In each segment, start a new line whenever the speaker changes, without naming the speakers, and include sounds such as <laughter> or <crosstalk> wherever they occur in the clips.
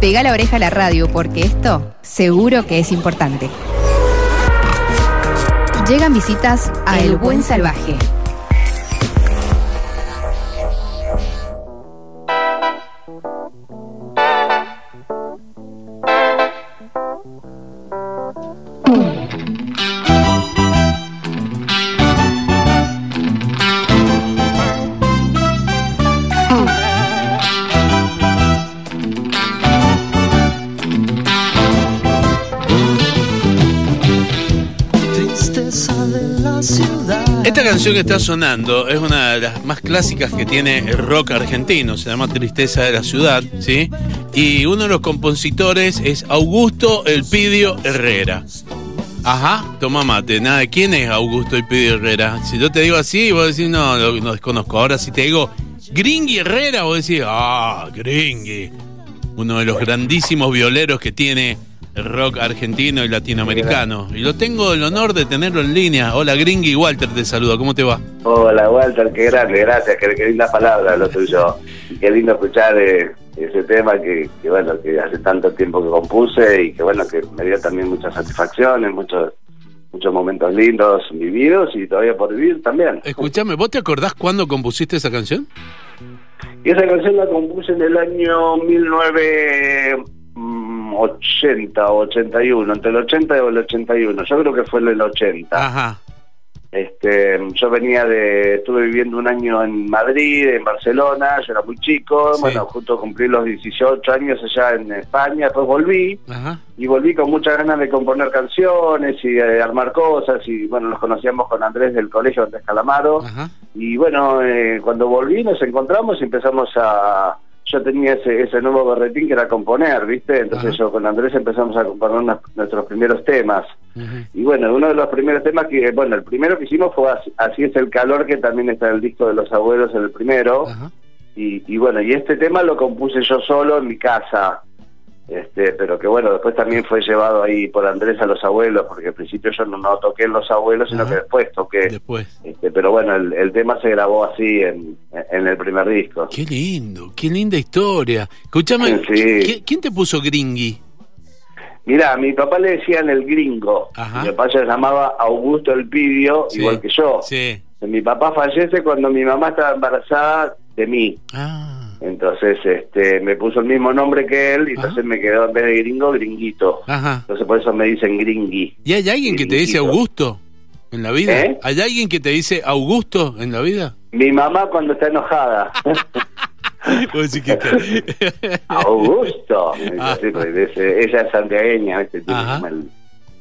Pega la oreja a la radio porque esto seguro que es importante. Llegan visitas a El Buen Salvaje.
Canción que está sonando es una de las más clásicas que tiene el rock argentino, se llama Tristeza de la Ciudad, ¿sí? Y uno de los compositores es Augusto Elpidio Herrera. Ajá, toma mate. Nada, ¿quién es Augusto Elpidio Herrera? Si yo te digo así, vos decís, no, lo, lo desconozco. Ahora si te digo Gringy Herrera, vos decís, ah, Gringy. Uno de los grandísimos violeros que tiene rock argentino y latinoamericano. Y lo tengo el honor de tenerlo en línea. Hola Gringy, Walter te saluda, ¿cómo te va?
Hola Walter, qué grande, gracias, qué, qué linda palabra lo tuyo. Y qué lindo escuchar eh, ese tema que, que, bueno, que hace tanto tiempo que compuse y que bueno, que me dio también muchas satisfacciones, muchos muchos momentos lindos vividos y todavía por vivir también.
Escúchame, ¿vos te acordás cuándo compusiste esa canción?
Y esa canción la compuse en el año 1980 o 81, entre el 80 y el 81. Yo creo que fue el 80.
Ajá.
Este, yo venía de, estuve viviendo un año en Madrid, en Barcelona, yo era muy chico,
Sí.
bueno, justo cumplí los 18 años allá en España, después volví,
Ajá.
y volví con muchas ganas de componer canciones y de armar cosas, y bueno, nos conocíamos con Andrés del colegio Andrés Calamaro,
Ajá.
y bueno, eh, cuando volví nos encontramos y empezamos a... Yo tenía ese, ese nuevo berretín que era componer, ¿viste? Entonces
Ajá.
yo con Andrés empezamos a componer nuestros primeros temas. Y bueno, uno de los primeros temas que, bueno, el primero que hicimos fue Así, Así es el calor, que también está en el disco de los abuelos, en el primero. Y, y bueno, y este tema lo compuse yo solo en mi casa. Este, pero que bueno, después también fue llevado ahí por Andrés a los abuelos, porque al principio yo no, no toqué en los abuelos, sino
Ajá.
que después toqué.
Después.
Este, pero bueno, el, el tema se grabó así en, en el primer disco.
Qué lindo, qué linda historia. Escúchame,
Sí.
¿qui- ¿quién te puso Gringy?
Mira, a mi papá le decían el gringo.
Ajá.
Mi papá se llamaba Augusto Elpidio,
Sí.
igual que yo.
Sí.
Mi papá fallece cuando mi mamá estaba embarazada de mí.
Ah.
Entonces este me puso el mismo nombre que él y
Ajá.
entonces me quedó en vez de gringo, gringuito.
Ajá.
Entonces por eso me dicen gringui.
¿Y hay alguien que te dice. Augusto en la vida?
¿Eh?
¿Hay alguien que te dice Augusto en la vida?
Mi mamá cuando está enojada. <laughs> <laughs> Augusto. Dice
Ah.
dice, ella es santiagueña, ¿viste? tiene el,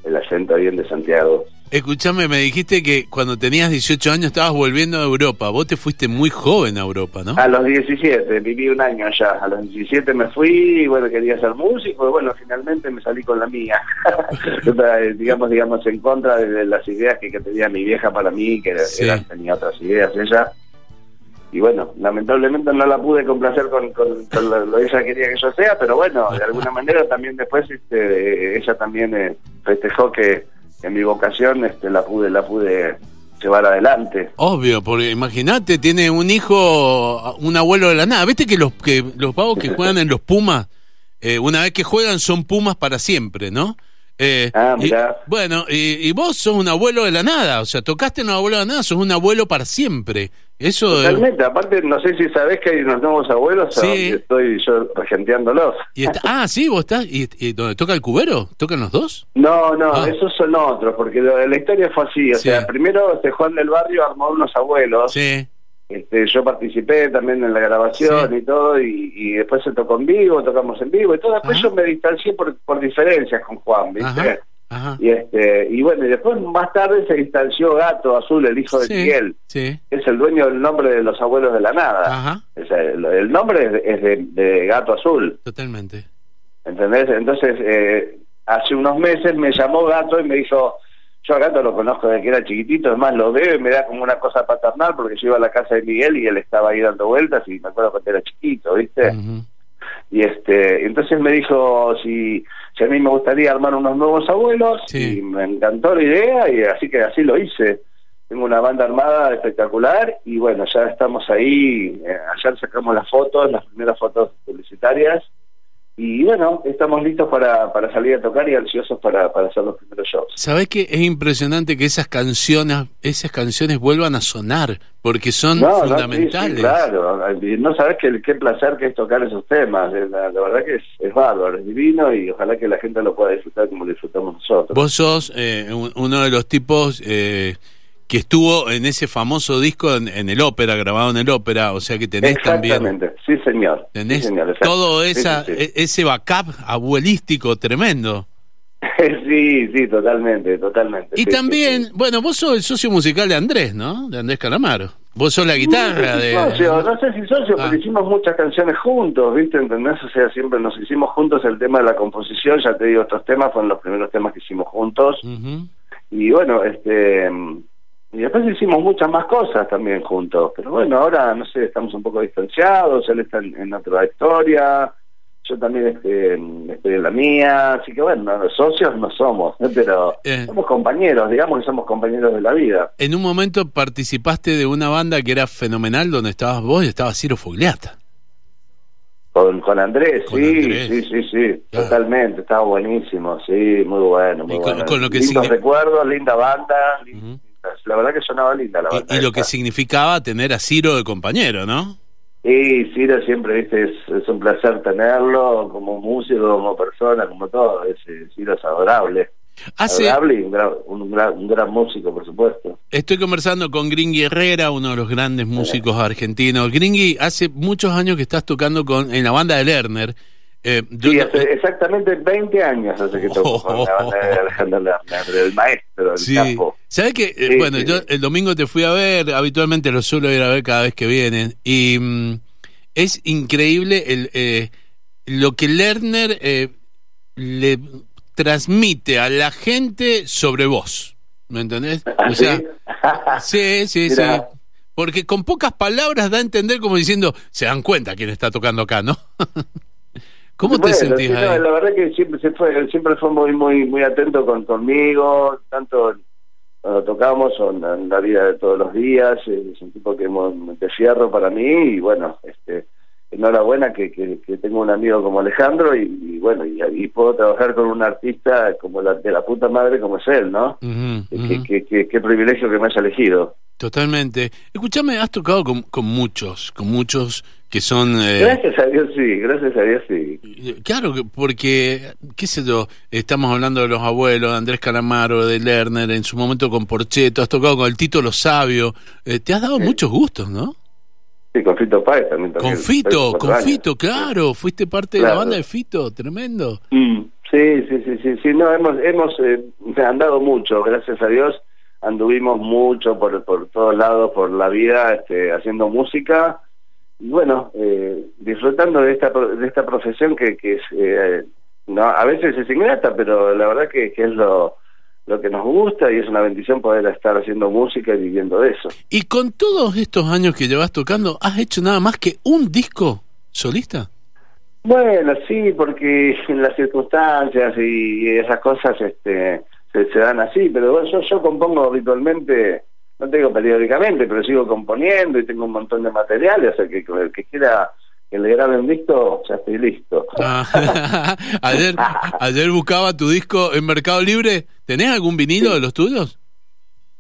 el acento bien de Santiago.
Escuchame, me dijiste que cuando tenías 18 años estabas volviendo a Europa. Vos te fuiste muy joven a Europa, ¿no?
A los 17, viví un año allá. A los 17 me fui y bueno, quería ser músico y bueno, finalmente me salí con la mía. <laughs> Eh, digamos, digamos, en contra de, las ideas que, que tenía mi vieja para mí, que
Sí.
eran- tenía otras ideas ella. Y bueno, lamentablemente no la pude complacer con, con, con lo, lo que ella quería que yo sea, pero bueno, de alguna manera también después este, ella también eh, festejó que, que mi vocación este, la pude la pude llevar adelante.
Obvio, porque imagínate, tiene un hijo, un abuelo de la nada. ¿Viste que los que los pavos que juegan en los Pumas, eh, una vez que juegan son Pumas para siempre, ¿no? Eh,
Ah,
y-
mirá.
bueno, y, y vos sos un abuelo de la nada, o sea, tocaste un abuelo de la nada, sos un abuelo para siempre. Eso eh,
Totalmente, aparte no sé si sabés que hay unos nuevos abuelos a
Sí.
donde estoy yo regenteándolos.
y está- ah, sí, vos estás y, y donde toca el cubero, tocan los dos.
No, no,
Ah.
esos son otros, porque lo- la historia fue así, o
Sí.
sea, primero este Juan del Barrio armó unos abuelos,
Sí.
Este, yo participé también en la grabación
Sí.
y todo, y, y después se tocó en vivo, tocamos en vivo, y todo, después
Ajá.
yo me distancié por, por diferencias con Juan, ¿viste?
Ajá. Ajá.
Y este y bueno, y después más tarde se distanció Gato Azul, el hijo de
Sí,
Miguel,
sí.
que es el dueño del nombre de los abuelos de la nada.
Ajá.
O sea, el, el nombre es, de- es de, de Gato Azul.
Totalmente.
¿Entendés? Entonces, eh, hace unos meses me llamó Gato y me dijo, yo a Gato lo conozco desde que era chiquitito, es más, lo veo y me da como una cosa paternal porque yo iba a la casa de Miguel y él estaba ahí dando vueltas y me acuerdo cuando era chiquito, ¿viste? Y este, entonces me dijo si, si a mí me gustaría armar unos nuevos abuelos
Sí.
y me encantó la idea y así que así lo hice. Tengo una banda armada espectacular y bueno, ya estamos ahí. eh, ayer sacamos las fotos, las primeras fotos publicitarias y bueno, estamos listos para, para salir a tocar y ansiosos para, para hacer los primeros shows.
¿Sabés que es impresionante que esas canciones, esas canciones vuelvan a sonar? Porque son fundamentales.
No, claro, no sabes qué, qué placer que es tocar esos temas. La, verdad que es, es, bárbaro, es divino y ojalá que la gente lo pueda disfrutar como lo disfrutamos nosotros.
Vos sos eh, uno de los tipos... Eh, que estuvo en ese famoso disco en, el ópera, grabado en el ópera, o sea que tenés
Exactamente.
también...
sí señor.
Tenés todo esa, e, ese backup abuelístico tremendo. <laughs>
sí, sí, totalmente, totalmente.
Y también, bueno, vos sos el socio musical de Andrés, ¿no? De Andrés Calamaro. Vos sos la guitarra
no
de...
Socio, no sé si socio, pero ah. hicimos muchas canciones juntos, ¿viste? ¿Entendés? O sea, siempre nos hicimos juntos el tema de la composición, ya te digo, estos temas fueron los primeros temas que hicimos juntos. Y bueno, este y después hicimos muchas más cosas también juntos. Pero bueno, ahora, no sé, estamos un poco distanciados, él está en, otra historia, yo también este, estoy en la mía, así que bueno, los socios no somos, <laughs> pero eh. somos compañeros, digamos que somos compañeros de la vida.
En un momento participaste de una banda que era fenomenal, donde estabas vos y estaba Ciro Fogliata.
Con, con Andrés, sí, sí, sí, sí, totalmente, estaba buenísimo, sí, muy bueno, muy bueno.
Con, lo que
Lindos recuerdos, linda banda, la verdad que sonaba linda la
Y, lo que significaba tener a Ciro de compañero, ¿no?
Sí, Ciro siempre, viste, es, un placer tenerlo como músico, como persona, como todo. Es, Ciro es adorable. Adorable y un gran, músico, por supuesto.
Estoy conversando con Gringy Herrera, uno de los grandes músicos argentinos. Gringy, hace muchos años que estás tocando con en la banda de Lerner.
Eh, sí, hace exactamente 20 años hace que toco con la banda de Alejandro Lerner, el maestro, el sí. campo.
¿Sabes que eh, bueno, yo el domingo te fui a ver, habitualmente lo suelo ir a ver cada vez que vienen, y mm, es increíble el, eh, lo que Lerner eh, le transmite a la gente sobre vos. ¿Me entendés?
¿Ah, o sea,
sí, <laughs> sí, sí. Porque con pocas palabras da a entender como diciendo, se dan cuenta quién está tocando acá, ¿no? <laughs> ¿Cómo te sentís ahí?
la verdad que siempre se fue, siempre fue muy muy muy atento con conmigo, tanto cuando tocamos o en, la vida de todos los días, es un tipo que de fierro para mí y bueno, este enhorabuena que, que, que tengo un amigo como Alejandro y, bueno, y, puedo trabajar con un artista como la de la puta madre como es él, ¿no? qué privilegio que me haya elegido.
Totalmente. Escúchame, has tocado con, con muchos, con muchos que son...
Eh, gracias a Dios sí, gracias a Dios sí.
Eh, claro, porque, qué sé yo, estamos hablando de los abuelos, de Andrés Calamaro, de Lerner, en su momento con Porcheto, has tocado con el Tito Lo Sabio, eh, te has dado muchos gustos, ¿no?
Sí, con Fito Páez también.
Con Fito, con Fito, claro, fuiste parte de la banda de Fito, tremendo.
Mm, sí, sí, sí, sí, sí, no, hemos, hemos andado mucho, gracias a Dios anduvimos mucho por, por todos lados, por la vida, este, haciendo música y bueno, eh, disfrutando de esta, de esta profesión que, que es, eh, no, a veces es ingrata, pero la verdad que, que es lo, lo que nos gusta y es una bendición poder estar haciendo música y viviendo de eso.
Y con todos estos años que llevas tocando, ¿has hecho nada más que un disco solista?
Bueno, sí, porque en las circunstancias y esas cosas este, se, dan así, pero yo, yo compongo habitualmente, no tengo periódicamente, pero sigo componiendo y tengo un montón de materiales, o sea que el que quiera que le graben disco, ya estoy listo.
Ah, <laughs> ayer, <laughs> ayer buscaba tu disco en Mercado Libre, ¿tenés algún vinilo de los tuyos?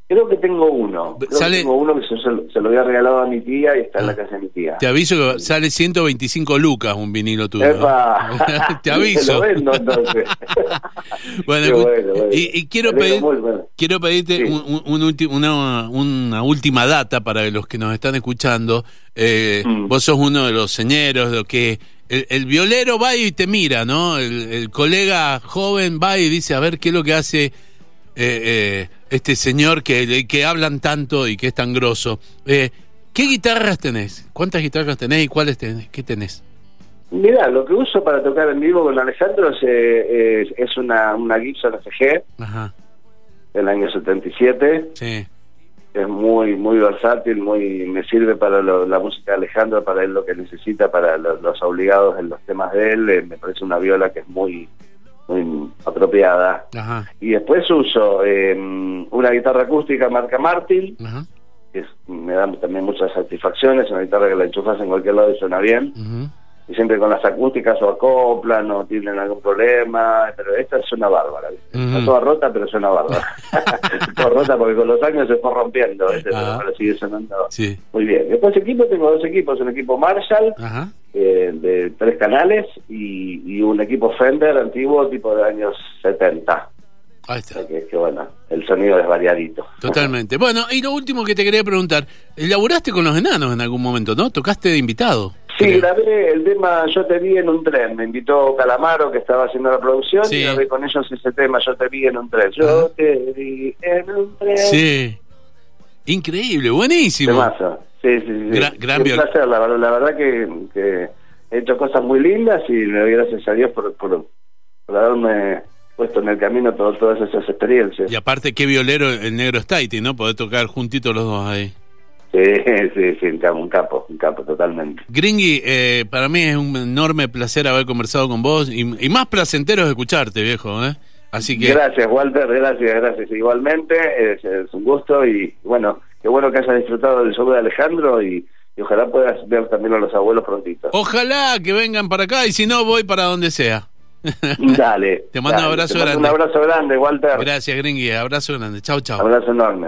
Creo que tengo uno. Creo que tengo uno que se, se, lo había regalado a mi tía y está en la ah. casa de mi tía.
Te aviso que sale 125 lucas un vinilo tuyo. <laughs> Te aviso. <laughs>
lo vendo, entonces. <laughs>
bueno, Y, quiero, pedir, quiero pedirte un, una, una, última data para los que nos están escuchando. Eh, mm. Vos sos uno de los señeros, de que el, violero va y te mira, ¿no? El, el colega joven va y dice, a ver qué es lo que hace eh, eh, este señor que, que hablan tanto y que es tan grosso. Eh, ¿Qué guitarras tenés? ¿Cuántas guitarras tenés y cuáles tenés? ¿Qué tenés?
Mira, lo que uso para tocar en vivo con Alejandro es, es, una, una Gibson FG Ajá. del año 77. Sí. Es muy muy versátil, muy me sirve para la música de Alejandro, para él lo que necesita, para los obligados en los temas de él. me parece una viola que es muy muy apropiada. Y después uso em, una guitarra acústica marca Martin, que me da también muchas satisfacciones, una guitarra que la enchufas en cualquier lado y suena bien. Y siempre con las acústicas o acoplan o tienen algún problema, pero esta suena bárbara. Está toda rota, pero suena bárbara. <laughs> toda rota porque con los años se fue rompiendo, ¿viste? pero
Ah.
ahora sigue sonando
Sí.
muy bien. Después equipo, tengo dos equipos, un equipo Marshall
Ajá.
eh, de tres canales y, y un equipo Fender antiguo tipo de años 70.
Ahí está.
que, que bueno, el sonido es variadito.
Totalmente. Bueno, y lo último que te quería preguntar, ¿elaboraste con los enanos en algún momento, no? ¿Tocaste de invitado?
Sí,
Creo.
grabé el tema Yo te vi en un tren. Me invitó Calamaro, que estaba haciendo la producción,
Sí.
y grabé con ellos ese tema Yo te vi en un tren. Yo te vi en un tren.
Sí. Increíble, buenísimo.
Temazo. Sí, sí, sí.
Gra- gran
un placer, la, verdad- la verdad que, que he hecho cosas muy lindas y le doy gracias a Dios por, por, por haberme puesto en el camino todo- todas esas experiencias.
Y aparte, qué violero el negro Staiti, ¿no? Poder tocar juntitos los dos ahí.
Sí, <laughs> sí, sí, un capo, un capo, un capo totalmente.
Gringy, eh, para mí es un enorme placer haber conversado con vos y, y más placentero es escucharte, viejo, ¿eh? Así que...
Gracias, Walter, gracias, gracias. Igualmente, es, es un gusto y bueno, qué bueno que hayas disfrutado del show de Alejandro y, y ojalá puedas ver también a los abuelos prontito.
Ojalá que vengan para acá y si no, voy para donde sea. <laughs>
Dale.
Te mando un abrazo
te mando
grande.
Un abrazo grande, Walter.
Gracias, Gringy. Abrazo grande. Chau, chau.
Abrazo enorme.